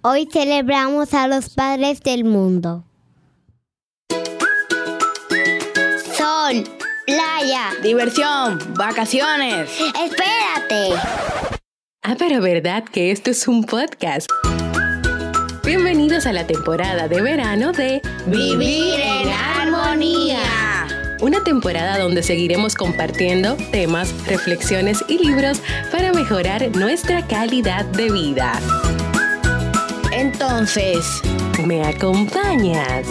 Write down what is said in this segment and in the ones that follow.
Hoy celebramos a los padres del mundo. Sol, playa. Diversión, vacaciones. Espérate. Ah, pero verdad que esto es un podcast. Bienvenidos a la temporada de verano de Vivir en armonía. Una temporada donde seguiremos compartiendo temas, reflexiones y libros para mejorar nuestra calidad de vida. Entonces, ¿Me acompañas?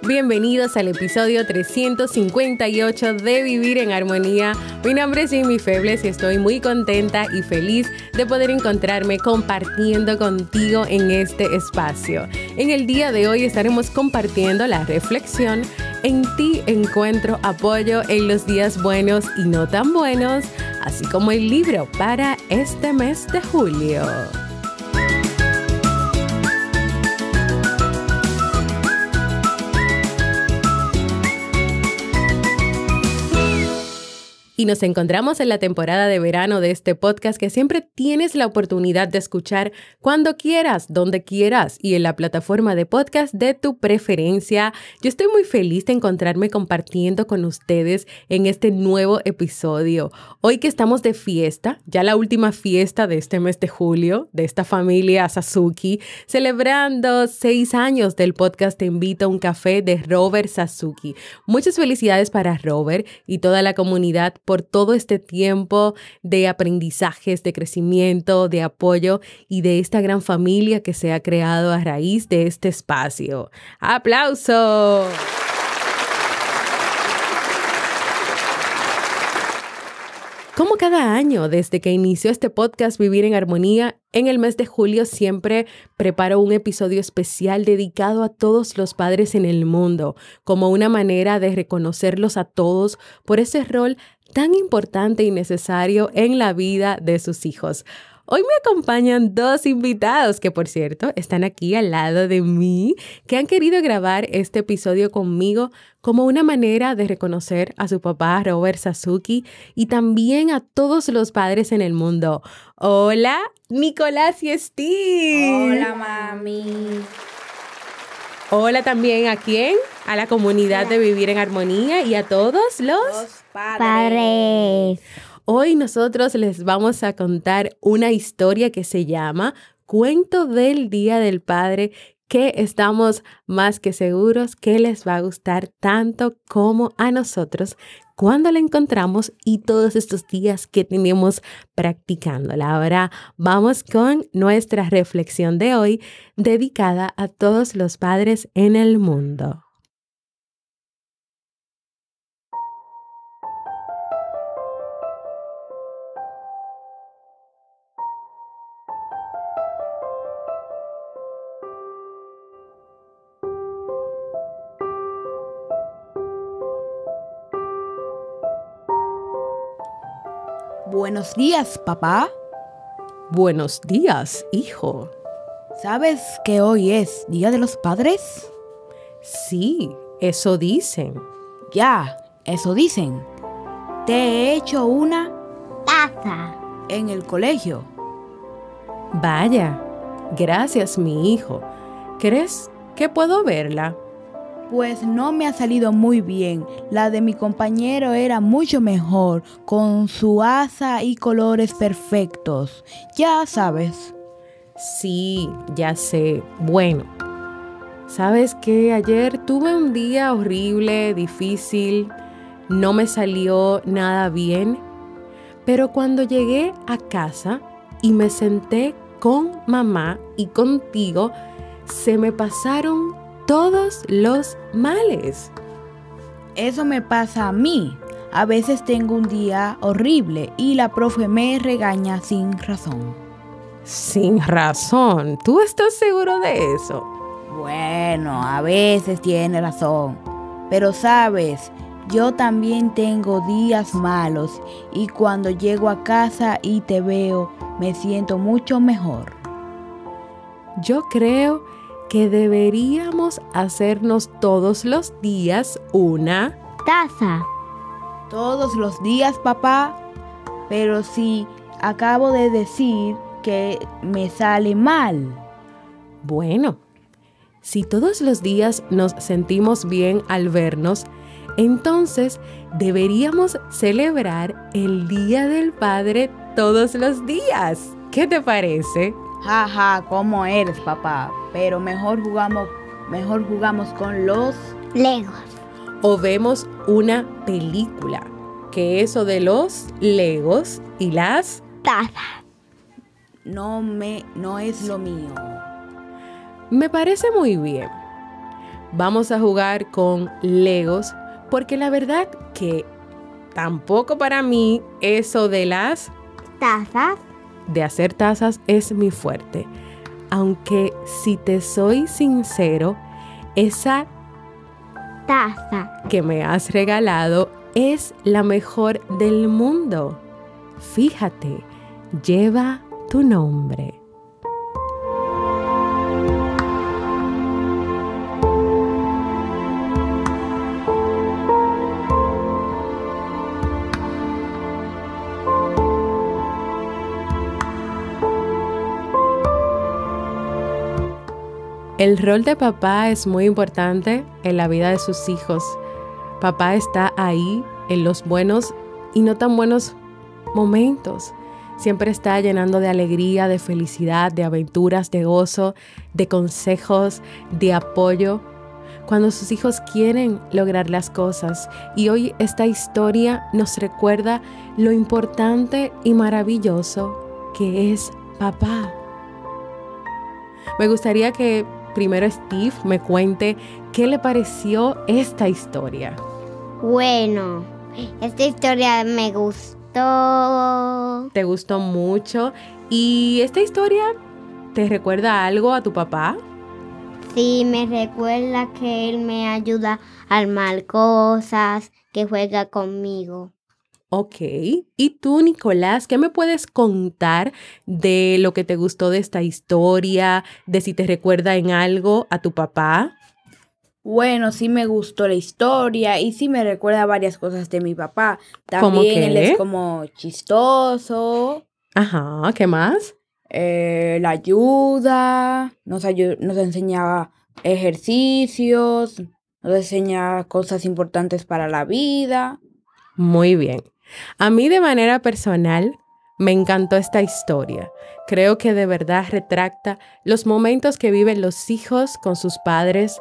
Bienvenidos al episodio 358 de Vivir en Armonía. Mi nombre es Jimmy Febles y estoy muy contenta y feliz de poder encontrarme compartiendo contigo en este espacio. En el día de hoy estaremos compartiendo la reflexión En ti encuentro apoyo en los días buenos y no tan buenos, así como el libro para este mes de julio. Y nos encontramos en la temporada de verano de este podcast que siempre tienes la oportunidad de escuchar cuando quieras, donde quieras y en la plataforma de podcast de tu preferencia. Yo estoy muy feliz de encontrarme compartiendo con ustedes en este nuevo episodio. Hoy que estamos de fiesta, ya la última fiesta de este mes de julio, de esta familia Sasuki, celebrando seis años del podcast Te invito a un café de Robert Sasuki. Muchas felicidades para Robert y toda la comunidad por todo este tiempo de aprendizajes, de crecimiento, de apoyo y de esta gran familia que se ha creado a raíz de este espacio. ¡Aplauso! Como cada año, desde que inició este podcast Vivir en Armonía, en el mes de julio siempre preparo un episodio especial dedicado a todos los padres en el mundo, como una manera de reconocerlos a todos por ese rol tan importante y necesario en la vida de sus hijos. Hoy me acompañan dos invitados que, por cierto, están aquí al lado de mí, que han querido grabar este episodio conmigo como una manera de reconocer a su papá Robert Sasuki y también a todos los padres en el mundo. Hola, Nicolás y Steve. hola mami. Hola también a quién? A la comunidad de Vivir en Armonía y a todos los... Los padres. Padres. Hoy nosotros les vamos a contar una historia que se llama Cuento del Día del Padre que estamos más que seguros que les va a gustar tanto como a nosotros cuando la encontramos y todos estos días que tenemos practicándola. Ahora vamos con nuestra reflexión de hoy dedicada a todos los padres en el mundo. Buenos días, papá. Buenos días, hijo. ¿Sabes que hoy es Día de los Padres? Sí, eso dicen. Ya, eso dicen. Te he hecho una Taza. en el colegio. Vaya, gracias mi hijo. ¿Crees que puedo verla? Pues no me ha salido muy bien. La de mi compañero era mucho mejor, con su asa y colores perfectos. Ya sabes. Sí, ya sé. Bueno, ¿sabes que Ayer tuve un día horrible, difícil, no me salió nada bien, pero cuando llegué a casa y me senté con mamá y contigo, se me pasaron todos los males. Eso me pasa a mí. A veces tengo un día horrible y la profe me regaña sin razón. Sin razón. ¿Tú estás seguro de eso? Bueno, a veces tiene razón. Pero sabes, yo también tengo días malos y cuando llego a casa y te veo, me siento mucho mejor. Yo creo que deberíamos hacernos todos los días una... Taza. Todos los días, papá. pero si acabo de decir que me sale mal. Bueno, si todos los días nos sentimos bien al vernos, entonces deberíamos celebrar el Día del Padre todos los días. ¿Qué te parece? Jaja, ja, ¿cómo eres, papá? Pero mejor jugamos, mejor jugamos con los Legos. O vemos una película, que eso de los Legos y las tazas. No me no es lo mío. Me parece muy bien. Vamos a jugar con Legos porque la verdad que tampoco para mí eso de las tazas de hacer tazas es mi fuerte. Aunque si te soy sincero, esa taza que me has regalado es la mejor del mundo. Fíjate, lleva tu nombre. El rol de papá es muy importante en la vida de sus hijos. Papá está ahí en los buenos y no tan buenos momentos. Siempre está llenando de alegría, de felicidad, de aventuras, de gozo, de consejos, de apoyo. Cuando sus hijos quieren lograr las cosas. Y hoy esta historia nos recuerda lo importante y maravilloso que es papá. Me gustaría que primero Steve me cuente qué le pareció esta historia. Bueno, esta historia me gustó. ¿Te gustó mucho? ¿Y esta historia te recuerda algo a tu papá? Sí, me recuerda que él me ayuda a armar cosas, que juega conmigo. Ok. ¿Y tú, Nicolás, qué me puedes contar de lo que te gustó de esta historia, de si te recuerda en algo a tu papá? Bueno, sí me gustó la historia y sí me recuerda varias cosas de mi papá. También él es como chistoso. Ajá, ¿qué más? Eh, la ayuda, nos, nos enseñaba ejercicios, nos enseñaba cosas importantes para la vida. Muy bien. A mí de manera personal me encantó esta historia. Creo que de verdad retracta los momentos que viven los hijos con sus padres.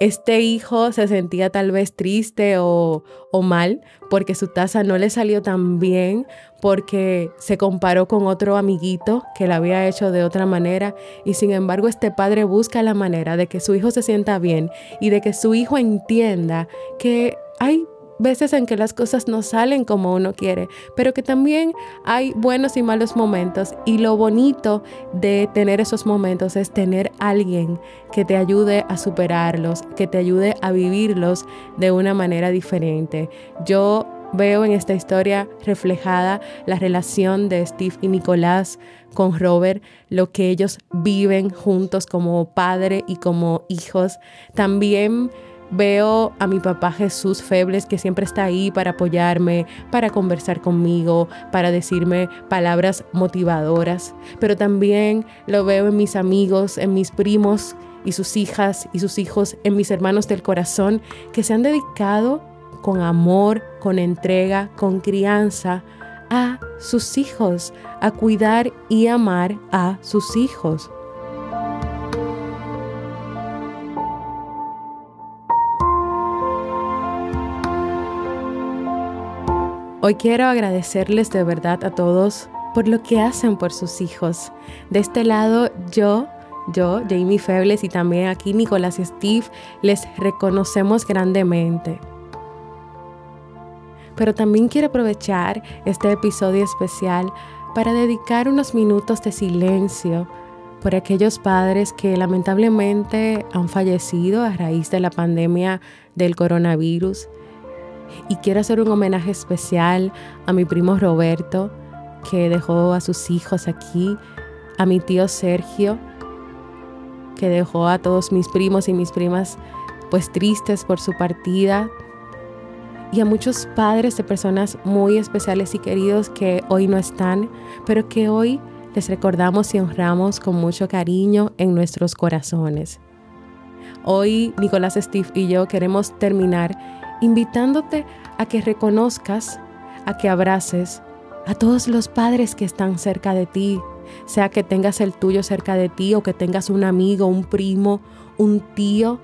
Este hijo se sentía tal vez triste o, o, mal porque su taza no le salió tan bien, porque se comparó con otro amiguito que la había hecho de otra manera y sin embargo este padre busca la manera de que su hijo se sienta bien y de que su hijo entienda que hay veces en que las cosas no salen como uno quiere, pero que también hay buenos y malos momentos y lo bonito de tener esos momentos es tener alguien que te ayude a superarlos, que te ayude a vivirlos de una manera diferente. Yo veo en esta historia reflejada la relación de Steve y Nicolás con Robert, lo que ellos viven juntos como padre y como hijos. También Veo a mi papá Jesús Febles que siempre está ahí para apoyarme, para conversar conmigo, para decirme palabras motivadoras, pero también lo veo en mis amigos, en mis primos y sus hijas y sus hijos, en mis hermanos del corazón que se han dedicado con amor, con entrega, con crianza a sus hijos, a cuidar y amar a sus hijos. Hoy quiero agradecerles de verdad a todos por lo que hacen por sus hijos. De este lado, yo, yo, Jamie Febles y también aquí Nicolás y Steve, les reconocemos grandemente. Pero también quiero aprovechar este episodio especial para dedicar unos minutos de silencio por aquellos padres que lamentablemente han fallecido a raíz de la pandemia del coronavirus y quiero hacer un homenaje especial a mi primo Roberto, que dejó a sus hijos aquí, a mi tío Sergio, que dejó a todos mis primos y mis primas pues tristes por su partida. y a muchos padres de personas muy especiales y queridos que hoy no están, pero que hoy les recordamos y honramos con mucho cariño en nuestros corazones. Hoy Nicolás Steve y yo queremos terminar invitándote a que reconozcas, a que abraces a todos los padres que están cerca de ti, sea que tengas el tuyo cerca de ti o que tengas un amigo, un primo, un tío,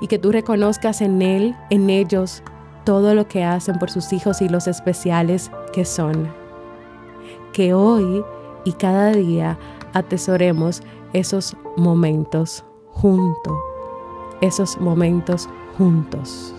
y que tú reconozcas en él, en ellos, todo lo que hacen por sus hijos y los especiales que son. Que hoy y cada día atesoremos esos momentos juntos, esos momentos juntos.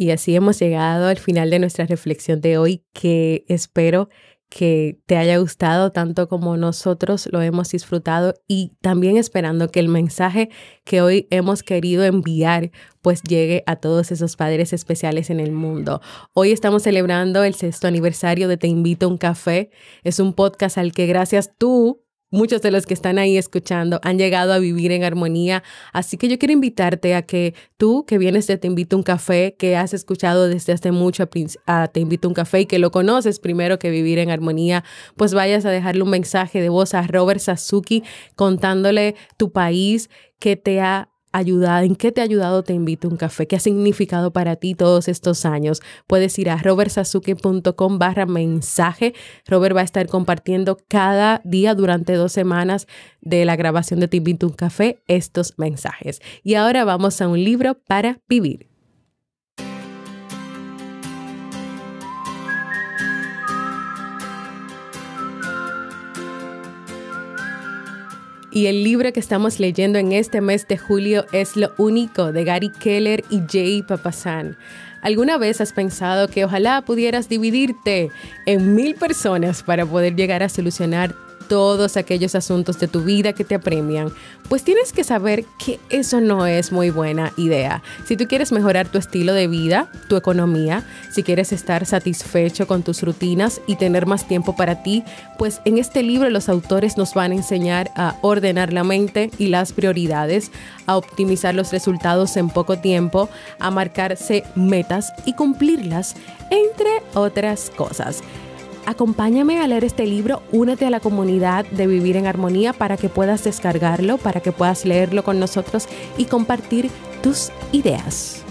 Y así hemos llegado al final de nuestra reflexión de hoy, que espero que te haya gustado tanto como nosotros lo hemos disfrutado y también esperando que el mensaje que hoy hemos querido enviar pues llegue a todos esos padres especiales en el mundo. Hoy estamos celebrando el sexto aniversario de Te invito a un café. Es un podcast al que gracias tú Muchos de los que están ahí escuchando han llegado a vivir en armonía, así que yo quiero invitarte a que tú que vienes de Te invito a un café, que has escuchado desde hace mucho a, Te invito a un café y que lo conoces primero que vivir en armonía, pues vayas a dejarle un mensaje de voz a Robert Sasuki contándole tu país que te ha ayudado, en qué te ha ayudado Te invito a un café, qué ha significado para ti todos estos años. Puedes ir a robertsazuke.com barra mensaje. Robert va a estar compartiendo cada día durante dos semanas de la grabación de Te invito a un café estos mensajes. Y ahora vamos a un libro para vivir. Y el libro que estamos leyendo en este mes de julio es Lo Único de Gary Keller y Jay Papasan. ¿Alguna vez has pensado que ojalá pudieras dividirte en mil personas para poder llegar a solucionar todos aquellos asuntos de tu vida que te apremian, pues tienes que saber que eso no es muy buena idea. Si tú quieres mejorar tu estilo de vida, tu economía, si quieres estar satisfecho con tus rutinas y tener más tiempo para ti, pues en este libro los autores nos van a enseñar a ordenar la mente y las prioridades, a optimizar los resultados en poco tiempo, a marcarse metas y cumplirlas, entre otras cosas. Acompáñame a leer este libro, únete a la comunidad de Vivir en Armonía para que puedas descargarlo, para que puedas leerlo con nosotros y compartir tus ideas.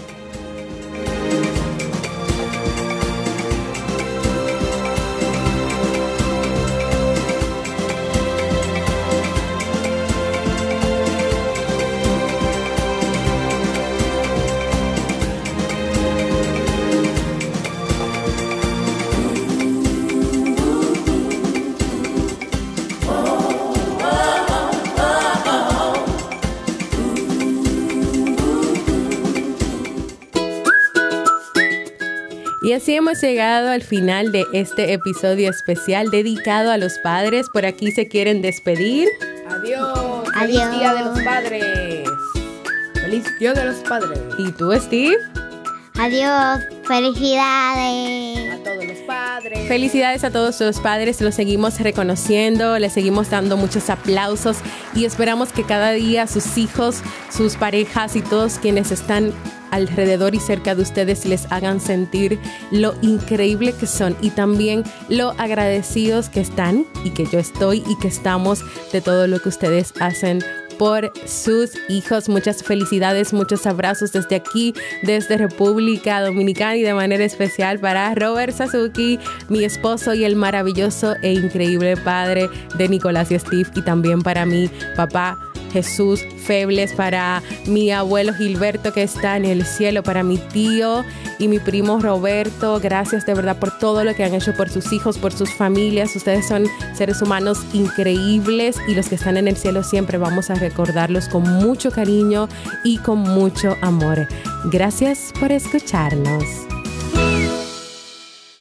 Y así hemos llegado al final de este episodio especial dedicado a los padres. Por aquí se quieren despedir. Adiós. Feliz Día de los Padres. Feliz Día de los Padres. ¿Y tú, Steve? Adiós. Felicidades. A todos los padres. Felicidades a todos los padres. Los seguimos reconociendo, les seguimos dando muchos aplausos y esperamos que cada día sus hijos, sus parejas y todos quienes están alrededor y cerca de ustedes les hagan sentir lo increíble que son y también lo agradecidos que están y que yo estoy y que estamos de todo lo que ustedes hacen por sus hijos. Muchas felicidades, muchos abrazos desde aquí, desde República Dominicana y de manera especial para Robert Sasuki, mi esposo y el maravilloso e increíble padre de Nicolás y Steve y también para mi papá Jesús Febles, para mi abuelo Gilberto que está en el cielo, para mi tío y mi primo Roberto. Gracias de verdad por todo lo que han hecho por sus hijos, por sus familias. Ustedes son seres humanos increíbles y los que están en el cielo siempre vamos a recordarlos con mucho cariño y con mucho amor. Gracias por escucharnos.